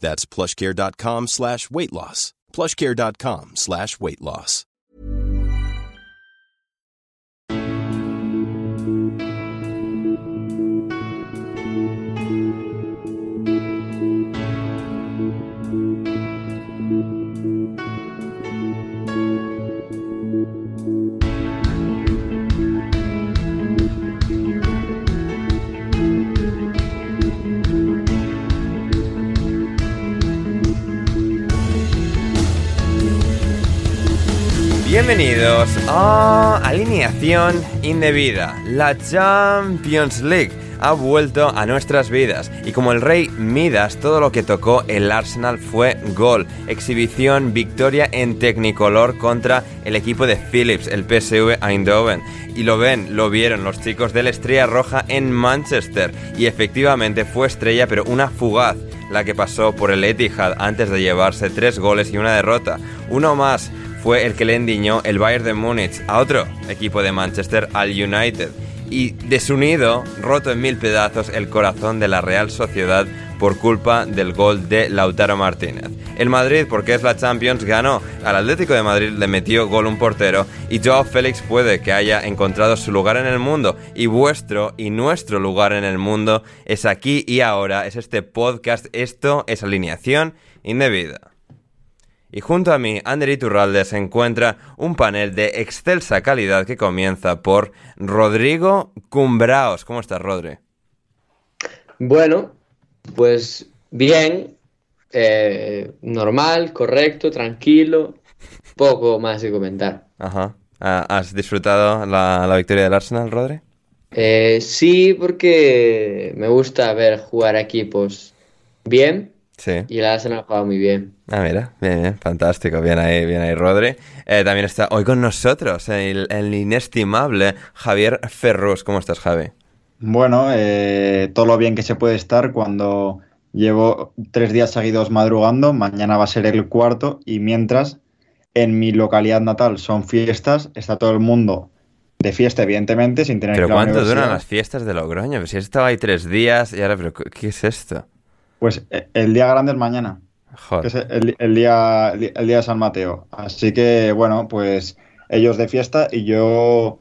That's plushcare.com slash weight loss. plushcare.com slash weight loss. Bienvenidos a Alineación Indebida. La Champions League ha vuelto a nuestras vidas y como el rey Midas, todo lo que tocó el Arsenal fue gol, exhibición, victoria en Technicolor contra el equipo de Philips, el PSV Eindhoven. Y lo ven, lo vieron los chicos de la Estrella Roja en Manchester y efectivamente fue estrella pero una fugaz la que pasó por el Etihad antes de llevarse tres goles y una derrota. Uno más fue el que le endiñó el Bayern de Múnich a otro equipo de Manchester, al United. Y desunido, roto en mil pedazos el corazón de la Real Sociedad por culpa del gol de Lautaro Martínez. El Madrid, porque es la Champions, ganó. Al Atlético de Madrid le metió gol un portero y Joao Félix puede que haya encontrado su lugar en el mundo. Y vuestro y nuestro lugar en el mundo es aquí y ahora, es este podcast. Esto es alineación indebida. Y junto a mí, Ander Iturralde, se encuentra un panel de excelsa calidad que comienza por Rodrigo Cumbraos. ¿Cómo estás, Rodri? Bueno, pues bien, eh, normal, correcto, tranquilo, poco más que comentar. Ajá. Ah, ¿Has disfrutado la, la victoria del Arsenal, Rodri? Eh, sí, porque me gusta ver jugar equipos bien Sí. y el Arsenal ha jugado muy bien. Ah, mira, bien, bien, fantástico, bien ahí, bien ahí, Rodri. Eh, también está hoy con nosotros el, el inestimable Javier Ferrus. ¿Cómo estás, Javi? Bueno, eh, todo lo bien que se puede estar cuando llevo tres días seguidos madrugando, mañana va a ser el cuarto y mientras en mi localidad natal son fiestas, está todo el mundo de fiesta, evidentemente, sin tener ¿Pero que la cuánto duran las fiestas de Logroño? Pues si has estado ahí tres días y ahora, ¿pero qué es esto? Pues eh, el día grande es mañana, que es Joder. el, el día, el día de San Mateo. Así que, bueno, pues ellos de fiesta y yo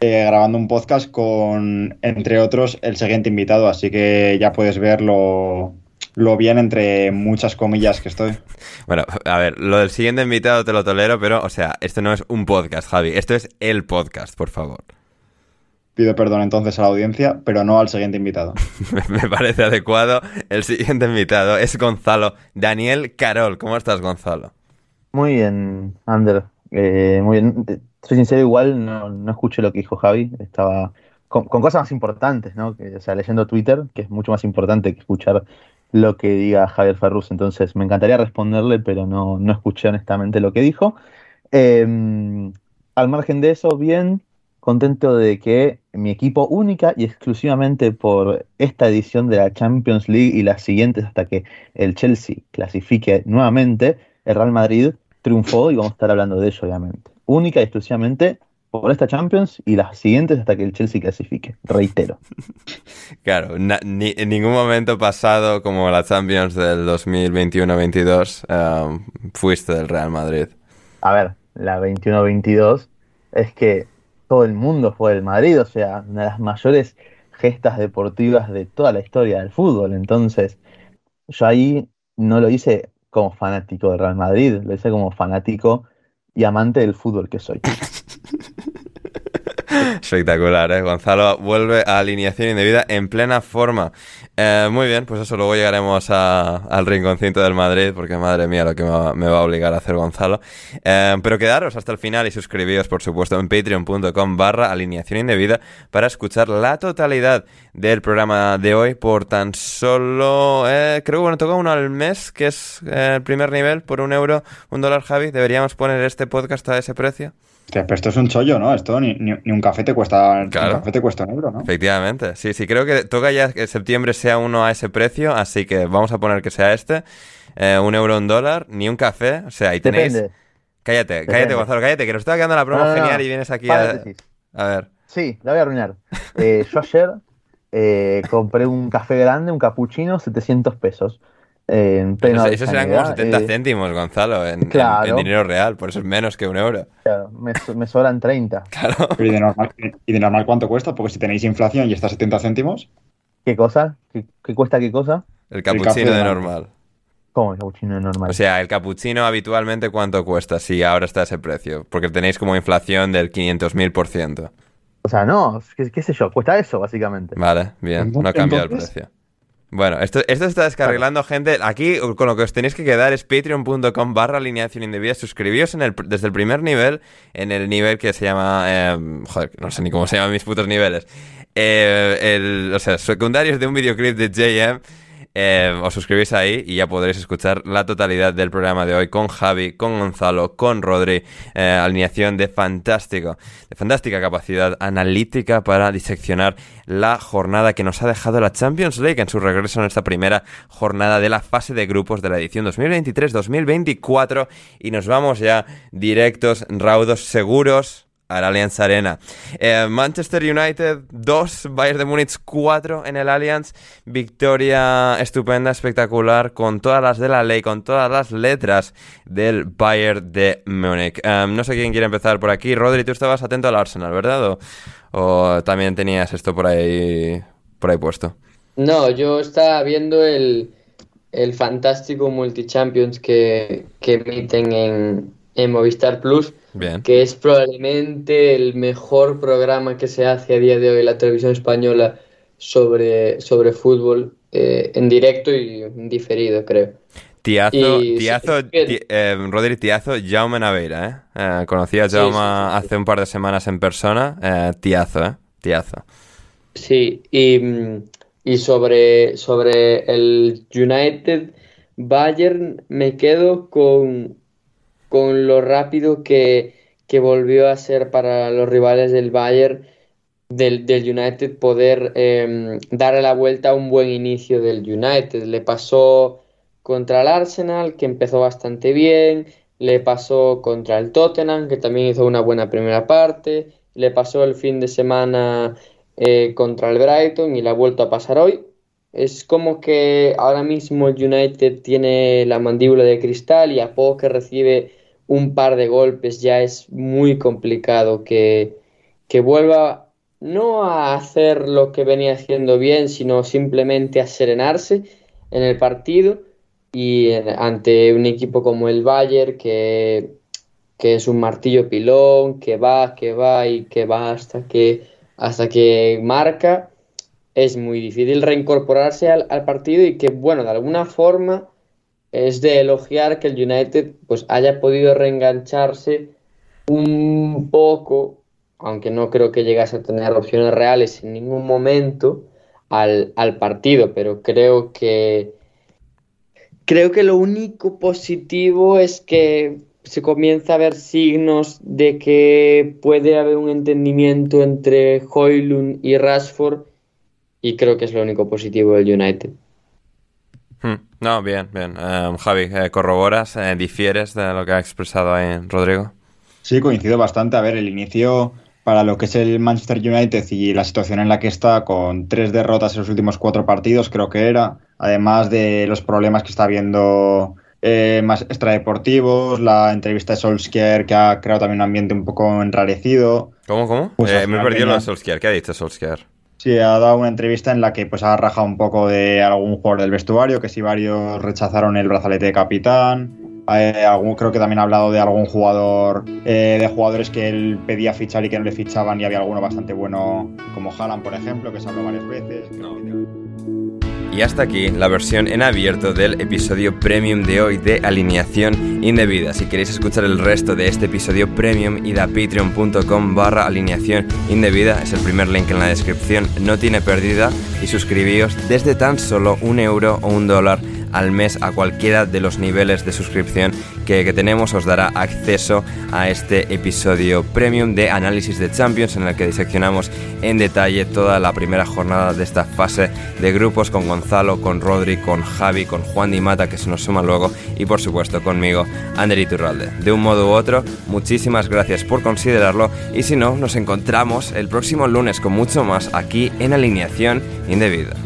eh, grabando un podcast con, entre otros, el siguiente invitado. Así que ya puedes ver lo, lo bien, entre muchas comillas, que estoy. Bueno, a ver, lo del siguiente invitado te lo tolero, pero, o sea, esto no es un podcast, Javi. Esto es el podcast, por favor. Pido perdón entonces a la audiencia, pero no al siguiente invitado. Me parece adecuado. El siguiente invitado es Gonzalo Daniel Carol. ¿Cómo estás, Gonzalo? Muy bien, Ander. Eh, muy bien. Soy sincero, igual no, no escuché lo que dijo Javi. Estaba con, con cosas más importantes, ¿no? Que, o sea, leyendo Twitter, que es mucho más importante que escuchar lo que diga Javier Ferrus. Entonces, me encantaría responderle, pero no, no escuché honestamente lo que dijo. Eh, al margen de eso, bien, contento de que mi equipo única y exclusivamente por esta edición de la Champions League y las siguientes hasta que el Chelsea clasifique nuevamente, el Real Madrid triunfó y vamos a estar hablando de ello, obviamente. Única y exclusivamente por esta Champions y las siguientes hasta que el Chelsea clasifique, reitero. Claro, ni, en ningún momento pasado como la Champions del 2021-22 um, fuiste del Real Madrid. A ver, la 21-22 es que todo el mundo fue del Madrid, o sea, una de las mayores gestas deportivas de toda la historia del fútbol. Entonces, yo ahí no lo hice como fanático del Real Madrid, lo hice como fanático y amante del fútbol que soy. Espectacular, ¿eh? Gonzalo vuelve a alineación indebida en plena forma. Eh, muy bien, pues eso, luego llegaremos al rinconcito del Madrid, porque madre mía lo que me va, a obligar a hacer Gonzalo. Eh, pero quedaros hasta el final y suscribíos, por supuesto, en patreon.com barra alineación indebida para escuchar la totalidad del programa de hoy por tan solo, eh, creo que bueno, toca uno al mes, que es el primer nivel, por un euro, un dólar, Javi. ¿Deberíamos poner este podcast a ese precio? Pero esto es un chollo, ¿no? Esto ni, un café te cuesta un café te cuesta un euro, ¿no? Efectivamente. Sí, sí, creo que toca ya que septiembre sea uno a ese precio, así que vamos a poner que sea este. Eh, un euro, un dólar, ni un café. O sea, ahí tenéis. Cállate, cállate, Gonzalo, cállate, que nos está quedando la promo genial y vienes aquí a. A ver. Sí, la voy a arruinar. Eh, yo ayer eh, compré un café grande, un cappuccino, 700 pesos. En eso, serán como 70 eh, céntimos, Gonzalo, en, dinero real, por eso es menos que un euro. Claro, me, sobran 30. Claro. ¿Y de, normal, cuánto cuesta? Porque si tenéis inflación y está 70 céntimos. ¿Qué cosa? ¿Qué, cuesta qué cosa? El capuchino de normal. ¿Cómo el capuchino de normal? O sea, el capuchino habitualmente cuánto cuesta si ahora está ese precio. Porque tenéis como inflación del 500.000%. O sea, no, qué, qué sé yo, cuesta eso básicamente. Vale, bien, no ha cambiado el precio. Bueno, esto, esto se está descarrilando, gente. Aquí con lo que os tenéis que quedar es patreon.com barra alineación indebida. Suscribíos en el, desde el primer nivel, en el nivel que se llama... Eh, joder, no sé ni cómo se llaman mis putos niveles. Eh, el, o sea, secundarios de un videoclip de JM eh, os suscribís ahí y ya podréis escuchar la totalidad del programa de hoy con Javi, con Gonzalo, con Rodri. Eh, alineación de fantástico, de fantástica capacidad analítica para diseccionar la jornada que nos ha dejado la Champions League en su regreso en esta primera jornada de la fase de grupos de la edición 2023-2024. Y nos vamos ya directos, raudos, seguros al Allianz Arena. Eh, Manchester United 2, Bayern de Múnich 4 en el Allianz. Victoria estupenda, espectacular, con todas las de la ley, con todas las letras del Bayern de Múnich. Eh, no sé quién quiere empezar por aquí. Rodri, tú estabas atento al Arsenal, ¿verdad? ¿O, también tenías esto por ahí, por ahí puesto? No, yo estaba viendo el, el fantástico Multichampions que, que emiten en, en Movistar Plus que es probablemente el mejor programa que se hace a día de hoy en la televisión española sobre, sobre fútbol eh, en directo y diferido, creo. Tiazo, Tiazo, eh, Rodri Tiazo, Jaume Naveira, ¿eh? eh conocí a Jaume hace un par de semanas en persona, eh, Tiazo, ¿eh? Tiazo. Sí, y, y sobre, sobre el United Bayern me quedo con con lo rápido que, volvió a ser para los rivales del Bayern, del, United, poder eh, darle la vuelta a un buen inicio del United. Le pasó contra el Arsenal, que empezó bastante bien, le pasó contra el Tottenham, que también hizo una buena primera parte, le pasó el fin de semana eh, contra el Brighton y le ha vuelto a pasar hoy. Es como que ahora mismo el United tiene la mandíbula de cristal y a poco que recibe un par de golpes ya es muy complicado que, que vuelva no a hacer lo que venía haciendo bien, sino simplemente a serenarse en el partido y ante un equipo como el Bayern que, que es un martillo pilón, que va, que va y que va hasta que, hasta que marca, es muy difícil reincorporarse al partido y que, bueno, de alguna forma es de elogiar que el United pues haya podido reengancharse un poco, aunque no creo que llegase a tener opciones reales en ningún momento al, partido, pero creo que creo que lo único positivo es que se comienza a ver signos de que puede haber un entendimiento entre Hoylund y Rashford y creo que es lo único positivo del United. Hmm. No, bien, bien. Eh, Javi, eh, ¿corroboras, eh, difieres de lo que ha expresado ahí Rodrigo? Sí, coincido bastante. A ver, el inicio para lo que es el Manchester United y la situación en la que está con tres derrotas en los últimos cuatro partidos, creo que era, además de los problemas que está habiendo más extradeportivos, la entrevista de Solskjaer que ha creado también un ambiente un poco enrarecido. ¿Cómo, cómo? me he perdido de Solskjaer. ¿Qué ha dicho Solskjaer? Sí, ha dado una entrevista en la que pues ha rajado un poco de algún jugador del vestuario, que si varios rechazaron el brazalete de capitán. algún, creo que también ha hablado de algún jugador, eh, de jugadores que él pedía fichar y que no le fichaban, y había alguno bastante bueno, como Haaland, por ejemplo, que se habló varias veces. Y hasta aquí la versión en abierto del episodio premium de hoy de Alineación Indebida. Si queréis escuchar el resto de este episodio premium, id a patreon.com barra alineación indebida. Es el primer link en la descripción. No tiene pérdida y suscribíos desde tan solo un euro o un dólar al mes a cualquiera de los niveles de suscripción que, tenemos os dará acceso a este episodio premium de análisis de Champions en el que diseccionamos en detalle toda la primera jornada de esta fase de grupos con Gonzalo, con Rodri, con Javi, con Juan Di Mata que se nos suma luego y por supuesto conmigo, Ander Iturralde. De un modo u otro, muchísimas gracias por considerarlo y si no, nos encontramos el próximo lunes con mucho más aquí en Alineación Indebida.